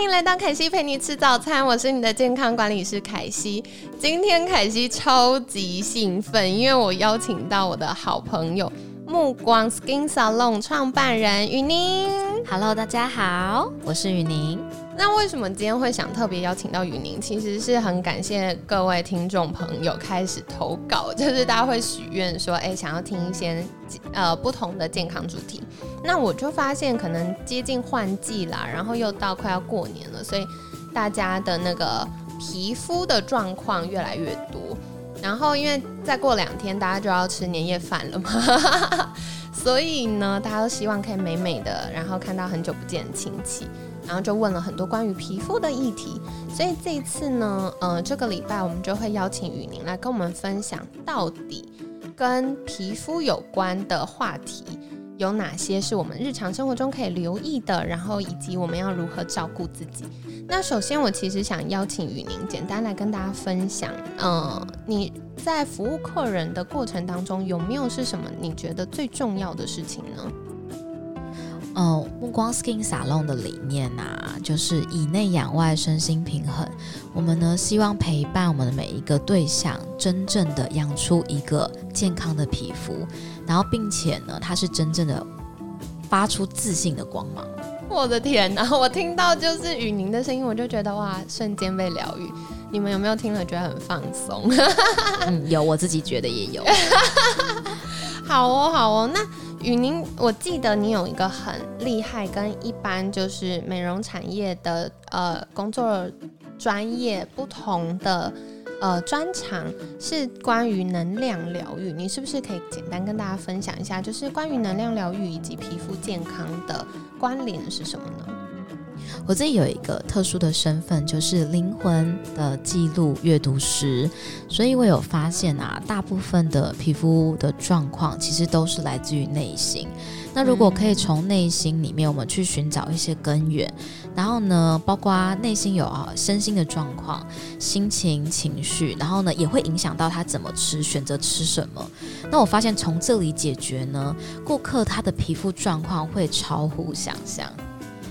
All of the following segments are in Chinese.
欢迎来到凯西陪你吃早餐，我是你的健康管理师凯西。今天凯西超级兴奋，因为我邀请到我的好朋友目光 Skin Salon 创办人雨宁。Hello，大家好，我是雨宁。那为什么今天会想特别邀请到雨宁？其实是很感谢各位听众朋友开始投稿，就是大家会许愿说，哎、想要听一些呃不同的健康主题。那我就发现，可能接近换季啦，然后又到快要过年了，所以大家的那个皮肤的状况越来越多。然后因为再过两天大家就要吃年夜饭了嘛，所以呢，大家都希望可以美美的，然后看到很久不见的亲戚。然后就问了很多关于皮肤的议题，所以这一次呢，呃，这个礼拜我们就会邀请雨宁来跟我们分享，到底跟皮肤有关的话题有哪些是我们日常生活中可以留意的，然后以及我们要如何照顾自己。那首先，我其实想邀请雨宁简单来跟大家分享，呃，你在服务客人的过程当中，有没有是什么你觉得最重要的事情呢？嗯，目光 Skin Salon 的理念啊，就是以内养外，身心平衡。我们呢，希望陪伴我们的每一个对象，真正的养出一个健康的皮肤，然后并且呢，它是真正的发出自信的光芒。我的天哪！我听到就是雨宁的声音，我就觉得哇，瞬间被疗愈。你们有没有听了觉得很放松？嗯，有，我自己觉得也有。好哦，好哦。那雨宁，我记得你有一个很厉害，跟一般就是美容产业的呃工作专业不同的呃专长，是关于能量疗愈。你是不是可以简单跟大家分享一下，就是关于能量疗愈以及皮肤健康的关联是什么呢？我自己有一个特殊的身份，就是灵魂的记录阅读师，所以我有发现啊，大部分的皮肤的状况其实都是来自于内心。那如果可以从内心里面，我们去寻找一些根源，然后呢，包括内心有啊身心的状况、心情、情绪，然后呢，也会影响到他怎么吃，选择吃什么。那我发现从这里解决呢，顾客他的皮肤状况会超乎想象。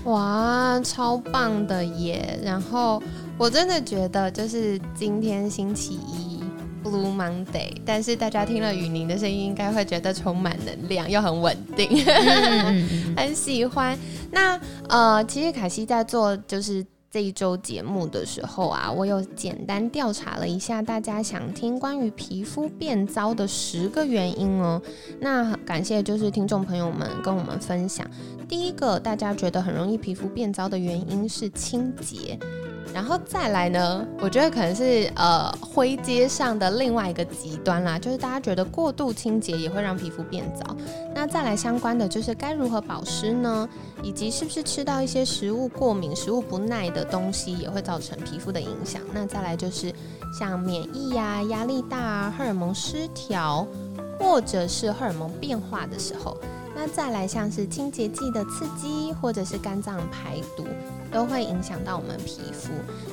哇，超棒的耶！然后我真的觉得，就是今天星期一 Blue Monday，但是大家听了雨宁的声音，应该会觉得充满能量，又很稳定，很喜欢。那呃，其实凯西在做就是这一周节目的时候啊，我有简单调查了一下大家想听关于皮肤变糟的十个原因哦。那感谢就是听众朋友们跟我们分享。第一个，大家觉得很容易皮肤变糟的原因是清洁，然后再来呢，我觉得可能是呃灰阶上的另外一个极端啦，就是大家觉得过度清洁也会让皮肤变糟。那再来相关的就是该如何保湿呢？以及是不是吃到一些食物过敏、食物不耐的东西也会造成皮肤的影响？那再来就是像免疫呀、压力大啊、荷尔蒙失调，或者是荷尔蒙变化的时候。那再来像是清洁剂的刺激，或者是肝脏排毒，都会影响到我们皮肤。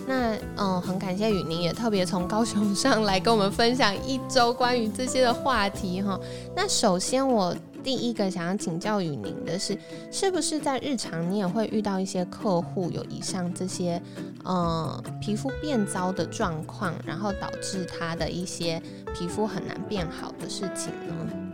那嗯，很感谢雨宁也特别从高雄上来跟我们分享一周关于这些的话题哈。那首先我第一个想要请教雨宁的是，是不是在日常你也会遇到一些客户有以上这些呃皮肤变糟的状况，然后导致他的一些皮肤很难变好的事情呢？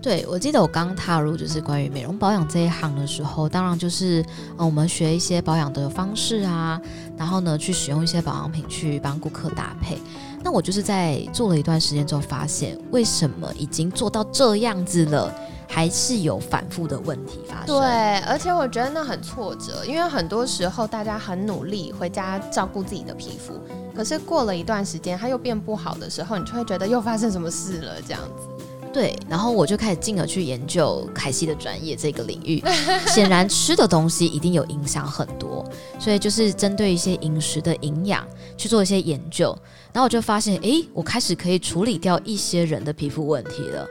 对，我记得我刚踏入就是关于美容保养这一行的时候，当然就是呃我们学一些保养的方式啊，然后呢去使用一些保养品去帮顾客搭配。那我就是在做了一段时间之后，发现为什么已经做到这样子了，还是有反复的问题发生。对，而且我觉得那很挫折，因为很多时候大家很努力回家照顾自己的皮肤，可是过了一段时间它又变不好的时候，你就会觉得又发生什么事了这样子。对，然后我就开始进而去研究凯西的专业这个领域。显然吃的东西一定有影响很多，所以就是针对一些饮食的营养去做一些研究。然后我就发现，诶，我开始可以处理掉一些人的皮肤问题了。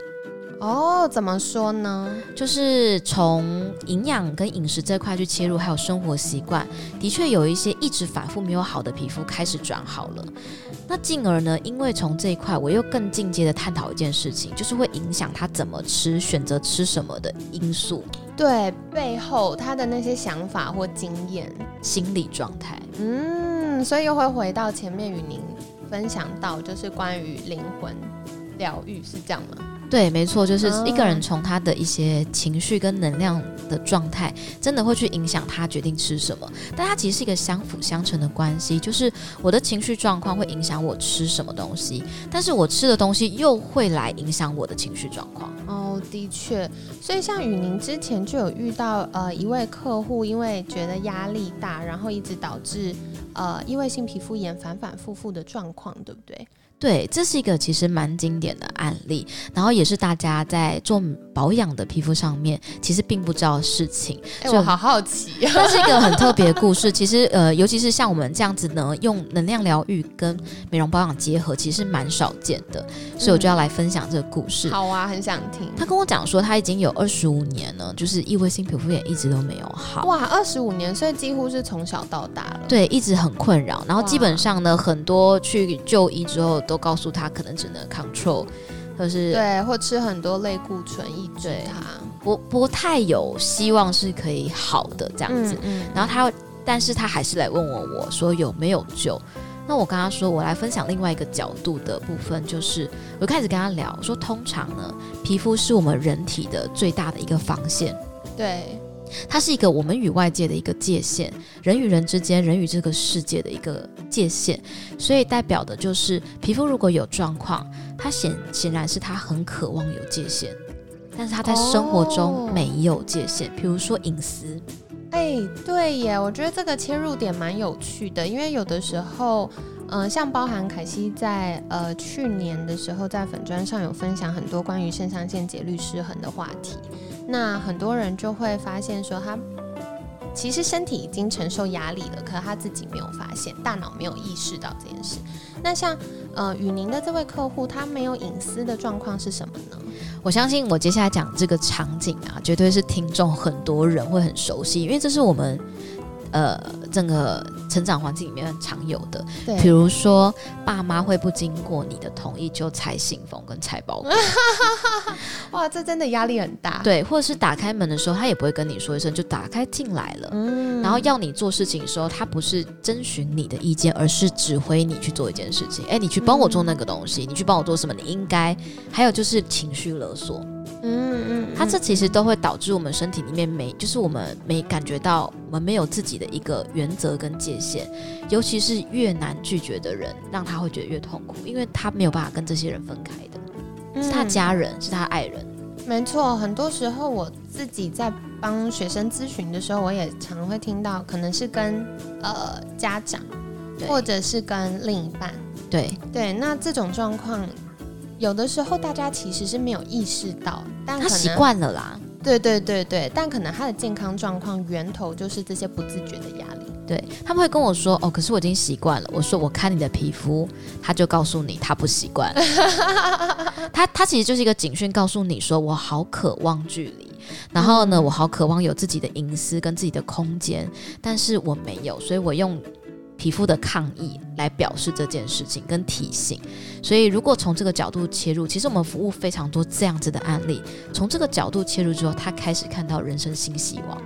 哦，怎么说呢？就是从营养跟饮食这块去切入，还有生活习惯，的确有一些一直反复没有好的皮肤开始转好了。那进而呢，因为从这一块，我又更进阶的探讨一件事情，就是会影响他怎么吃、选择吃什么的因素。对，背后他的那些想法或经验、心理状态。嗯，所以又会回到前面与您分享到，就是关于灵魂疗愈，是这样吗？对，没错，就是一个人从他的一些情绪跟能量的状态，真的会去影响他决定吃什么。但它其实是一个相辅相成的关系，就是我的情绪状况会影响我吃什么东西，但是我吃的东西又会来影响我的情绪状况。哦，的确，所以像雨宁之前就有遇到呃一位客户，因为觉得压力大，然后一直导致呃异位性皮肤炎反反复复的状况，对不对？对，这是一个其实蛮经典的案例，然后也是大家在做保养的皮肤上面其实并不知道的事情。哎，我好好奇，这是一个很特别的故事。其实呃，尤其是像我们这样子呢，用能量疗愈跟美容保养结合，其实蛮少见的，所以我就要来分享这个故事。好啊，很想听。他跟我讲说，他已经有二十五年了，就是异位性皮肤炎一直都没有好。哇，二十五年，所以几乎是从小到大了。对，一直很困扰。然后基本上呢，很多去就医之后。都告诉他可能只能 control，或是对，或吃很多类固醇抑制它，不不太有希望是可以好的这样子。然后他，但是他还是来问我，我说有没有救？那我跟他说，我来分享另外一个角度的部分，就是我开始跟他聊，我说通常呢，皮肤是我们人体的最大的一个防线，对。它是一个我们与外界的一个界限，人与人之间，人与这个世界的一个界限，所以代表的就是皮肤如果有状况，它显显然是它很渴望有界限，但是它在生活中没有界限，比如说隐私。哎，对耶，我觉得这个切入点蛮有趣的，因为有的时候，嗯，像包含凯西在呃去年的时候在粉砖上有分享很多关于肾上腺节律失衡的话题。那很多人就会发现说，他其实身体已经承受压力了，可他自己没有发现，大脑没有意识到这件事。那像呃雨宁的这位客户，他没有隐私的状况是什么呢？我相信我接下来讲这个场景啊，绝对是听众很多人会很熟悉，因为这是我们。呃，整个成长环境里面常有的，比如说爸妈会不经过你的同意就拆信封跟拆包裹，哇，这真的压力很大。对，或者是打开门的时候，他也不会跟你说一声就打开进来了。嗯，然后要你做事情的时候，他不是征询你的意见，而是指挥你去做一件事情。哎，你去帮我做那个东西，你去帮我做什么？你应该。还有就是情绪勒索。嗯嗯，它这其实都会导致我们身体里面没，就是我们没感觉到我们没有自己的一个原则跟界限，尤其是越难拒绝的人，让他会觉得越痛苦，因为他没有办法跟这些人分开的，是他家人，是他爱人。没错，很多时候我自己在帮学生咨询的时候，我也常会听到，可能是跟呃家长，或者是跟另一半，对。对，那这种状况。有的时候大家其实是没有意识到，但他习惯了啦。对对对对，但可能他的健康状况源头就是这些不自觉的压力。对他们会跟我说：“哦，可是我已经习惯了。”我说：“我看你的皮肤，他就告诉你他不习惯。他他其实就是一个警讯，告诉你说我好渴望距离，然后呢，我好渴望有自己的隐私跟自己的空间，但是我没有，所以我用。”皮肤的抗议来表示这件事情跟提醒，所以如果从这个角度切入，其实我们服务非常多这样子的案例。从这个角度切入之后，他开始看到人生新希望。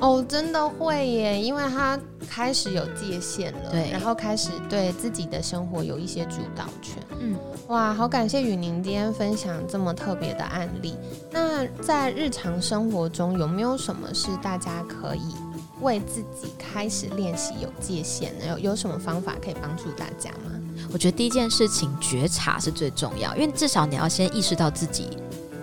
哦，真的会耶，因为他开始有界限了，对，然后开始对自己的生活有一些主导权。嗯，哇，好感谢雨宁今天分享这么特别的案例。那在日常生活中，有没有什么是大家可以？为自己开始练习有界限，有有什么方法可以帮助大家吗？我觉得第一件事情觉察是最重要，因为至少你要先意识到自己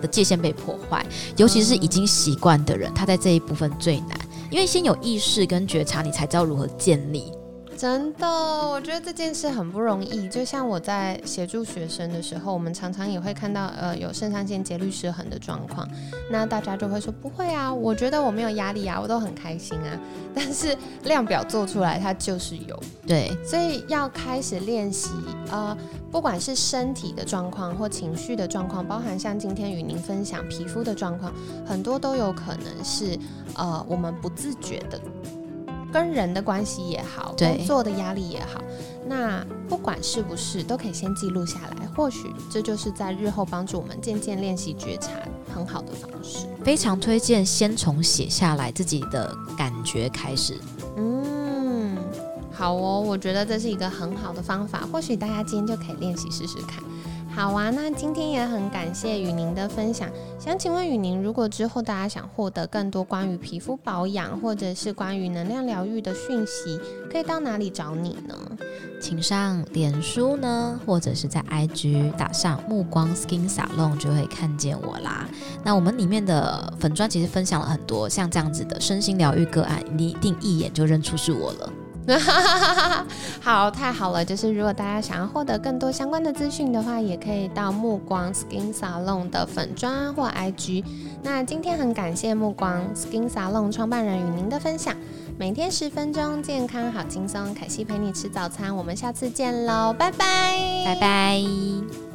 的界限被破坏，尤其是已经习惯的人，他在这一部分最难，因为先有意识跟觉察，你才知道如何建立。真的，我觉得这件事很不容易。就像我在协助学生的时候，我们常常也会看到，呃，有肾上腺节律失衡的状况。那大家就会说，不会啊，我觉得我没有压力啊，我都很开心啊。但是量表做出来，它就是有。对，所以要开始练习，呃，不管是身体的状况或情绪的状况，包含像今天与您分享皮肤的状况，很多都有可能是，呃，我们不自觉的。跟人的关系也好，工作的压力也好，那不管是不是，都可以先记录下来。或许这就是在日后帮助我们渐渐练习觉察很好的方式。非常推荐先从写下来自己的感觉开始。嗯，好哦，我觉得这是一个很好的方法。或许大家今天就可以练习试试看。好啊，那今天也很感谢雨宁的分享。想请问雨宁，如果之后大家想获得更多关于皮肤保养或者是关于能量疗愈的讯息，可以到哪里找你呢？请上脸书呢，或者是在 IG 打上目光 Skin Salon 就会看见我啦。那我们里面的粉砖其实分享了很多像这样子的身心疗愈个案，你一定一眼就认出是我了。好，太好了！就是如果大家想要获得更多相关的资讯的话，也可以到目光 Skin Salon 的粉砖或 IG。那今天很感谢目光 Skin Salon 创办人与您的分享。每天十分钟，健康好轻松。凯西陪你吃早餐，我们下次见喽，拜拜，拜拜。